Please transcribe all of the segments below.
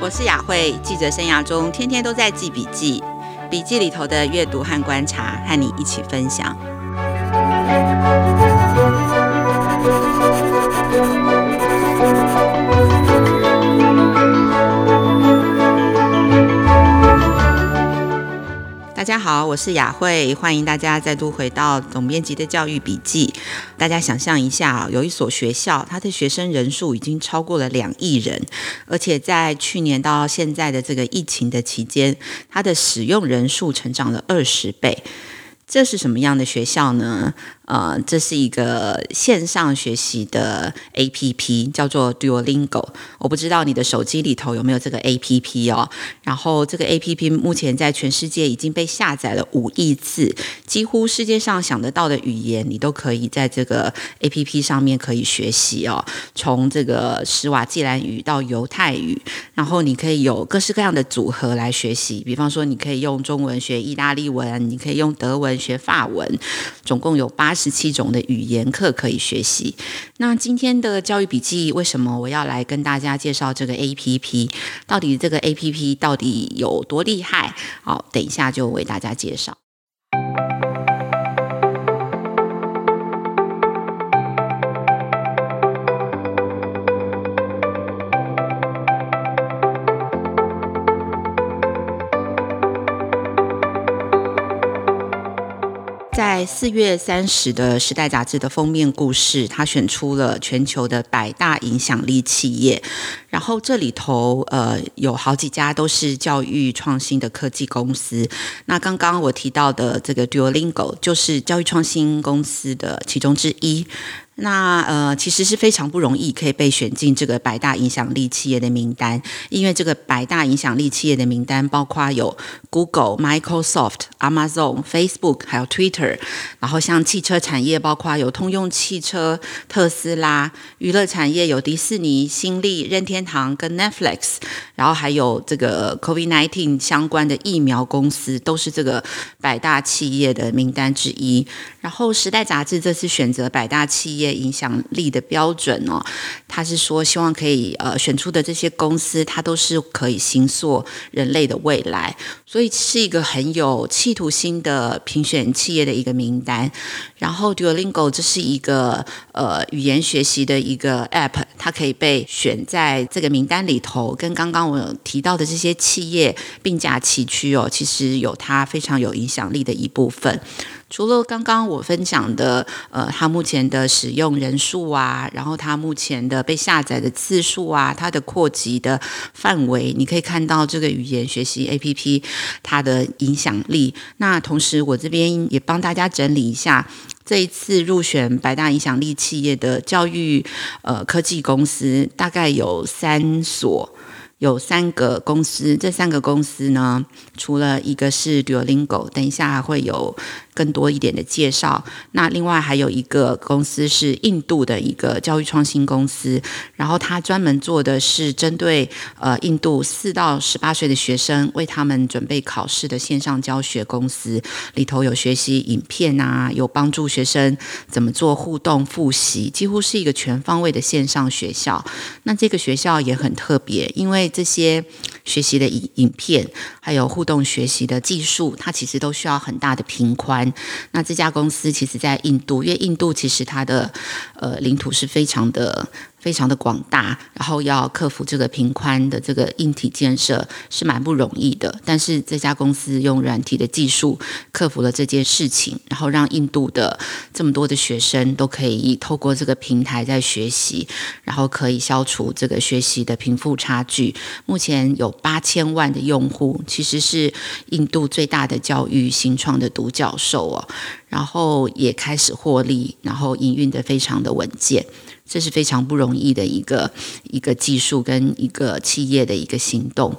我是雅慧，记者生涯中天天都在记笔记，笔记里头的阅读和观察，和你一起分享。大家好，我是雅慧，欢迎大家再度回到总编辑的教育笔记。大家想象一下，有一所学校，它的学生人数已经超过了两亿人，而且在去年到现在的这个疫情的期间，它的使用人数成长了二十倍。这是什么样的学校呢？呃，这是一个线上学习的 APP，叫做 Duolingo。我不知道你的手机里头有没有这个 APP 哦。然后这个 APP 目前在全世界已经被下载了五亿次，几乎世界上想得到的语言，你都可以在这个 APP 上面可以学习哦。从这个施瓦济兰语到犹太语，然后你可以有各式各样的组合来学习。比方说，你可以用中文学意大利文，你可以用德文学法文，总共有八十七种的语言课可以学习。那今天的教育笔记，为什么我要来跟大家介绍这个 APP？到底这个 APP 到底有多厉害？好，等一下就为大家介绍。在四月三十的《时代》杂志的封面故事，他选出了全球的百大影响力企业，然后这里头呃有好几家都是教育创新的科技公司。那刚刚我提到的这个 Duolingo 就是教育创新公司的其中之一。那呃，其实是非常不容易可以被选进这个百大影响力企业的名单，因为这个百大影响力企业的名单包括有 Google、Microsoft、Amazon、Facebook，还有 Twitter。然后像汽车产业，包括有通用汽车、特斯拉；娱乐产业有迪士尼、新力、任天堂跟 Netflix。然后还有这个 COVID-19 相关的疫苗公司，都是这个百大企业的名单之一。然后《时代》杂志这次选择百大企业。影响力的标准哦，他是说希望可以呃选出的这些公司，它都是可以形塑人类的未来，所以是一个很有企图心的评选企业的一个名单。然后 Duolingo 这是一个呃语言学习的一个 App，它可以被选在这个名单里头，跟刚刚我提到的这些企业并驾齐驱哦，其实有它非常有影响力的一部分。除了刚刚我分享的，呃，它目前的使用人数啊，然后它目前的被下载的次数啊，它的扩及的范围，你可以看到这个语言学习 APP 它的影响力。那同时，我这边也帮大家整理一下这一次入选百大影响力企业的教育呃科技公司，大概有三所。有三个公司，这三个公司呢，除了一个是 Duolingo，等一下会有更多一点的介绍。那另外还有一个公司是印度的一个教育创新公司，然后它专门做的是针对呃印度四到十八岁的学生，为他们准备考试的线上教学公司，里头有学习影片啊，有帮助学生怎么做互动复习，几乎是一个全方位的线上学校。那这个学校也很特别，因为这些学习的影影片，还有互动学习的技术，它其实都需要很大的平宽。那这家公司其实在印度，因为印度其实它的呃领土是非常的。非常的广大，然后要克服这个平宽的这个硬体建设是蛮不容易的。但是这家公司用软体的技术克服了这件事情，然后让印度的这么多的学生都可以透过这个平台在学习，然后可以消除这个学习的贫富差距。目前有八千万的用户，其实是印度最大的教育新创的独角兽哦。然后也开始获利，然后营运得非常的稳健。这是非常不容易的一个一个技术跟一个企业的一个行动。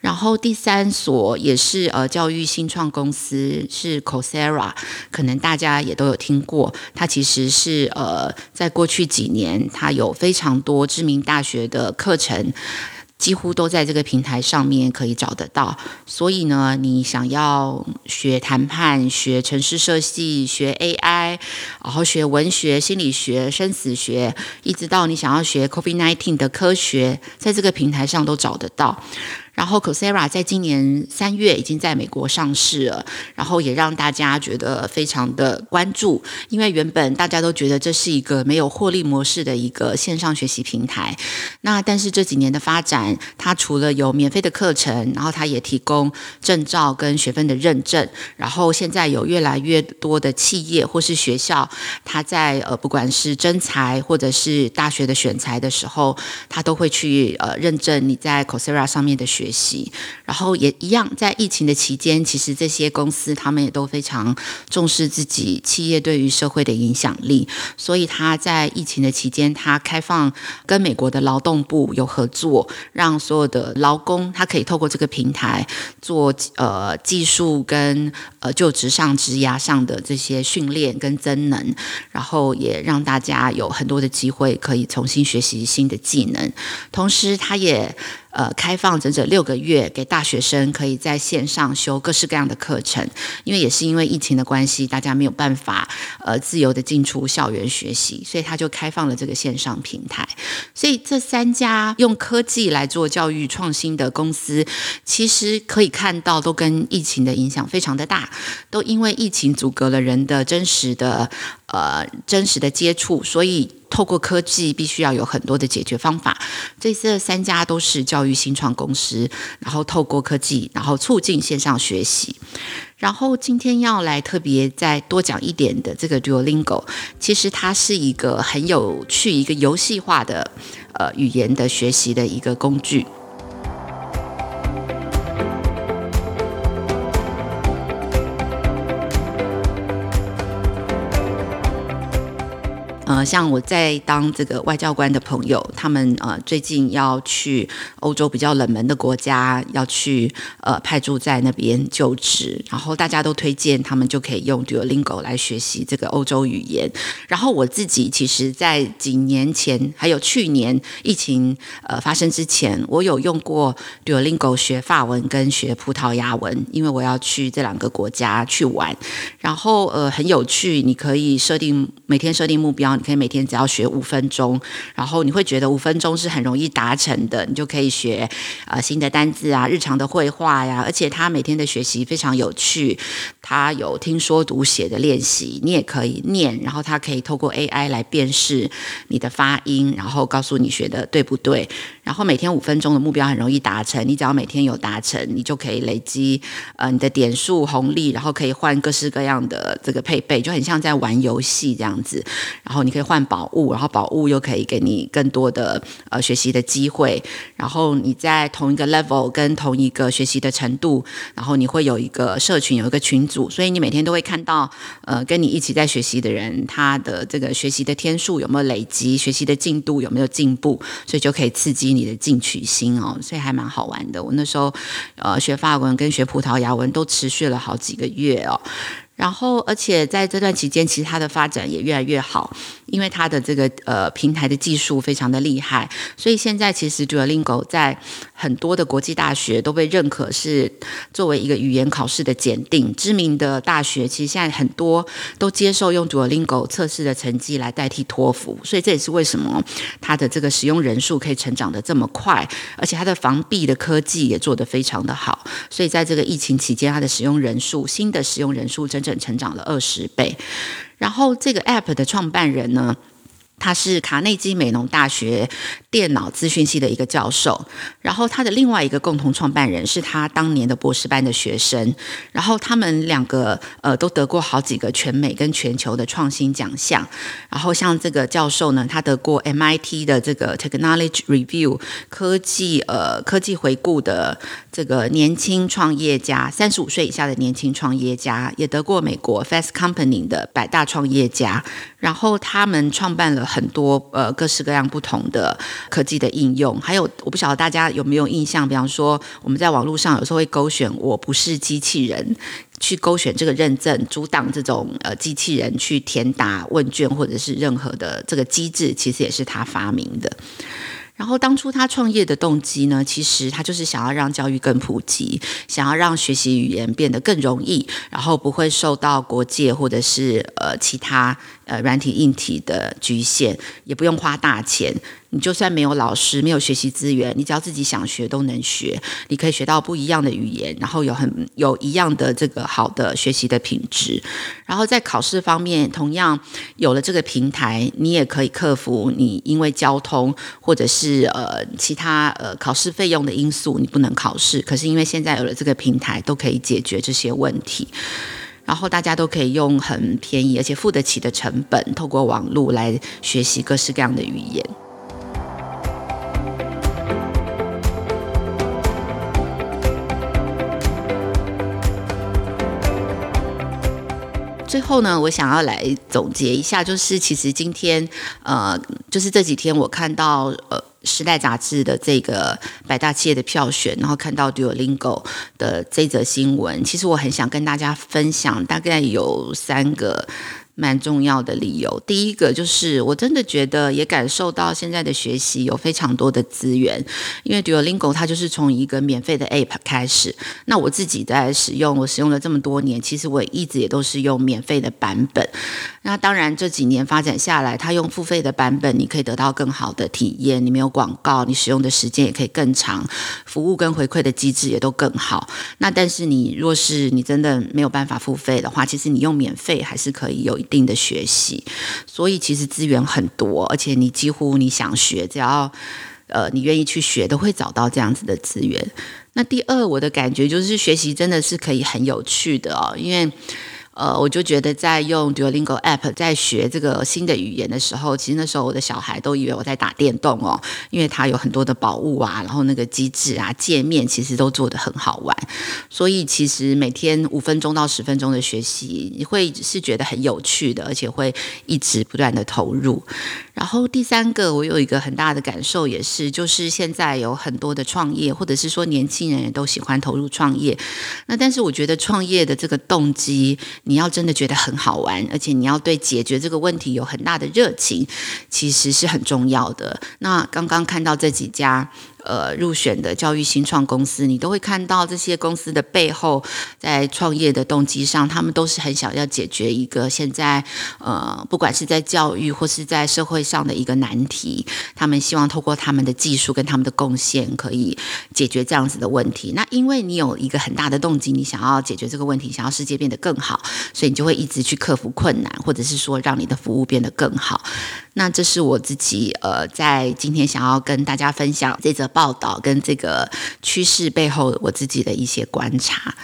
然后第三所也是呃教育新创公司是 Coursera，可能大家也都有听过。它其实是呃在过去几年，它有非常多知名大学的课程。几乎都在这个平台上面可以找得到，所以呢，你想要学谈判、学城市设计、学 AI，然后学文学、心理学、生死学，一直到你想要学 COVID-19 的科学，在这个平台上都找得到。然后 Coursera 在今年三月已经在美国上市了，然后也让大家觉得非常的关注，因为原本大家都觉得这是一个没有获利模式的一个线上学习平台。那但是这几年的发展，它除了有免费的课程，然后它也提供证照跟学分的认证，然后现在有越来越多的企业或是学校，它在呃不管是征才或者是大学的选才的时候，它都会去呃认证你在 Coursera 上面的学。学习，然后也一样，在疫情的期间，其实这些公司他们也都非常重视自己企业对于社会的影响力，所以他在疫情的期间，他开放跟美国的劳动部有合作，让所有的劳工他可以透过这个平台做呃技术跟呃就职上职涯上的这些训练跟增能，然后也让大家有很多的机会可以重新学习新的技能，同时他也。呃，开放整整六个月给大学生可以在线上修各式各样的课程，因为也是因为疫情的关系，大家没有办法呃自由的进出校园学习，所以他就开放了这个线上平台。所以这三家用科技来做教育创新的公司，其实可以看到都跟疫情的影响非常的大，都因为疫情阻隔了人的真实的呃真实的接触，所以。透过科技，必须要有很多的解决方法。这这三家都是教育新创公司，然后透过科技，然后促进线上学习。然后今天要来特别再多讲一点的这个 Duolingo，其实它是一个很有趣、一个游戏化的呃语言的学习的一个工具。像我在当这个外交官的朋友，他们呃最近要去欧洲比较冷门的国家，要去呃派驻在那边就职，然后大家都推荐他们就可以用 Duolingo 来学习这个欧洲语言。然后我自己其实，在几年前，还有去年疫情呃发生之前，我有用过 Duolingo 学法文跟学葡萄牙文，因为我要去这两个国家去玩。然后呃很有趣，你可以设定每天设定目标。你可以每天只要学五分钟，然后你会觉得五分钟是很容易达成的，你就可以学呃新的单字啊、日常的绘画呀，而且他每天的学习非常有趣，他有听说读写的练习，你也可以念，然后他可以透过 AI 来辨识你的发音，然后告诉你学的对不对。然后每天五分钟的目标很容易达成，你只要每天有达成，你就可以累积呃你的点数红利，然后可以换各式各样的这个配备，就很像在玩游戏这样子。然后你可以换宝物，然后宝物又可以给你更多的呃学习的机会。然后你在同一个 level 跟同一个学习的程度，然后你会有一个社群，有一个群组，所以你每天都会看到呃跟你一起在学习的人，他的这个学习的天数有没有累积，学习的进度有没有进步，所以就可以刺激。你的进取心哦，所以还蛮好玩的。我那时候，呃，学法文跟学葡萄牙文都持续了好几个月哦。然后，而且在这段期间，其实它的发展也越来越好，因为它的这个呃平台的技术非常的厉害，所以现在其实 Duolingo 在很多的国际大学都被认可是作为一个语言考试的检定。知名的大学其实现在很多都接受用 Duolingo 测试的成绩来代替托福，所以这也是为什么它的这个使用人数可以成长得这么快，而且它的防弊的科技也做得非常的好，所以在这个疫情期间，它的使用人数新的使用人数增。整成长了二十倍，然后这个 App 的创办人呢，他是卡内基梅隆大学电脑资讯系的一个教授，然后他的另外一个共同创办人是他当年的博士班的学生，然后他们两个呃都得过好几个全美跟全球的创新奖项，然后像这个教授呢，他得过 MIT 的这个 Technology Review 科技呃科技回顾的这个年轻创业家，三十五岁以下的年轻创业家，也得过美国 Fast Company 的百大创业家，然后他们创办了。很多呃各式各样不同的科技的应用，还有我不晓得大家有没有印象，比方说我们在网络上有时候会勾选“我不是机器人”，去勾选这个认证，阻挡这种呃机器人去填答问卷或者是任何的这个机制，其实也是他发明的。然后当初他创业的动机呢，其实他就是想要让教育更普及，想要让学习语言变得更容易，然后不会受到国界或者是呃其他呃软体硬体的局限，也不用花大钱。你就算没有老师，没有学习资源，你只要自己想学都能学。你可以学到不一样的语言，然后有很有一样的这个好的学习的品质。然后在考试方面，同样有了这个平台，你也可以克服你因为交通或者是呃其他呃考试费用的因素，你不能考试。可是因为现在有了这个平台，都可以解决这些问题。然后大家都可以用很便宜而且付得起的成本，透过网络来学习各式各样的语言。最后呢，我想要来总结一下，就是其实今天，呃，就是这几天我看到呃《时代》杂志的这个百大企业的票选，然后看到 Duolingo 的这则新闻，其实我很想跟大家分享，大概有三个。蛮重要的理由，第一个就是我真的觉得也感受到现在的学习有非常多的资源，因为 Duolingo 它就是从一个免费的 App 开始，那我自己在使用，我使用了这么多年，其实我一直也都是用免费的版本。那当然这几年发展下来，它用付费的版本，你可以得到更好的体验，你没有广告，你使用的时间也可以更长，服务跟回馈的机制也都更好。那但是你若是你真的没有办法付费的话，其实你用免费还是可以有。定的学习，所以其实资源很多，而且你几乎你想学，只要呃你愿意去学，都会找到这样子的资源。那第二，我的感觉就是学习真的是可以很有趣的哦，因为。呃，我就觉得在用 Duolingo App 在学这个新的语言的时候，其实那时候我的小孩都以为我在打电动哦，因为它有很多的宝物啊，然后那个机制啊、界面其实都做得很好玩，所以其实每天五分钟到十分钟的学习，你会是觉得很有趣的，而且会一直不断的投入。然后第三个，我有一个很大的感受，也是就是现在有很多的创业，或者是说年轻人也都喜欢投入创业。那但是我觉得创业的这个动机，你要真的觉得很好玩，而且你要对解决这个问题有很大的热情，其实是很重要的。那刚刚看到这几家。呃，入选的教育新创公司，你都会看到这些公司的背后，在创业的动机上，他们都是很想要解决一个现在呃，不管是在教育或是在社会上的一个难题，他们希望透过他们的技术跟他们的贡献，可以解决这样子的问题。那因为你有一个很大的动机，你想要解决这个问题，想要世界变得更好，所以你就会一直去克服困难，或者是说让你的服务变得更好。那这是我自己呃，在今天想要跟大家分享这则报道跟这个趋势背后我自己的一些观察。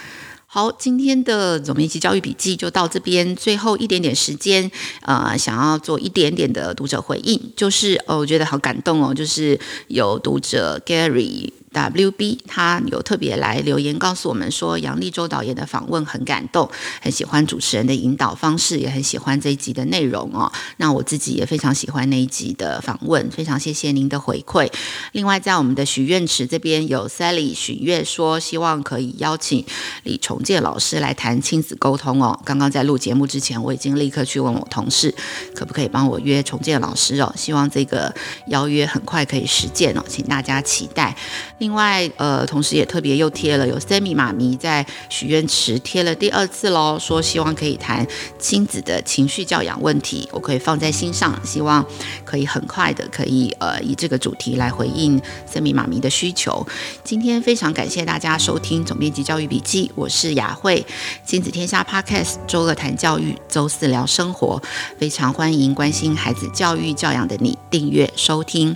好，今天的总编辑教育笔记就到这边，最后一点点时间，呃，想要做一点点的读者回应，就是哦，我觉得好感动哦，就是有读者 Gary。WB 他有特别来留言告诉我们说，杨力州导演的访问很感动，很喜欢主持人的引导方式，也很喜欢这一集的内容哦。那我自己也非常喜欢那一集的访问，非常谢谢您的回馈。另外，在我们的许愿池这边有 Sally 许愿说，希望可以邀请李崇建老师来谈亲子沟通哦。刚刚在录节目之前，我已经立刻去问我同事，可不可以帮我约崇建老师哦？希望这个邀约很快可以实践哦，请大家期待。另外，呃，同时也特别又贴了有 Sammy 妈咪在许愿池贴了第二次喽，说希望可以谈亲子的情绪教养问题，我可以放在心上，希望可以很快的可以呃以这个主题来回应 Sammy 妈咪的需求。今天非常感谢大家收听总编辑教育笔记，我是雅慧，亲子天下 Podcast 周二谈教育，周四聊生活，非常欢迎关心孩子教育教养的你订阅收听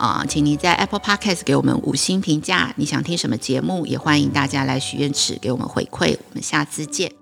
啊、请你在 Apple Podcast 给我们五星评价，你想听什么节目？也欢迎大家来许愿池给我们回馈。我们下次见。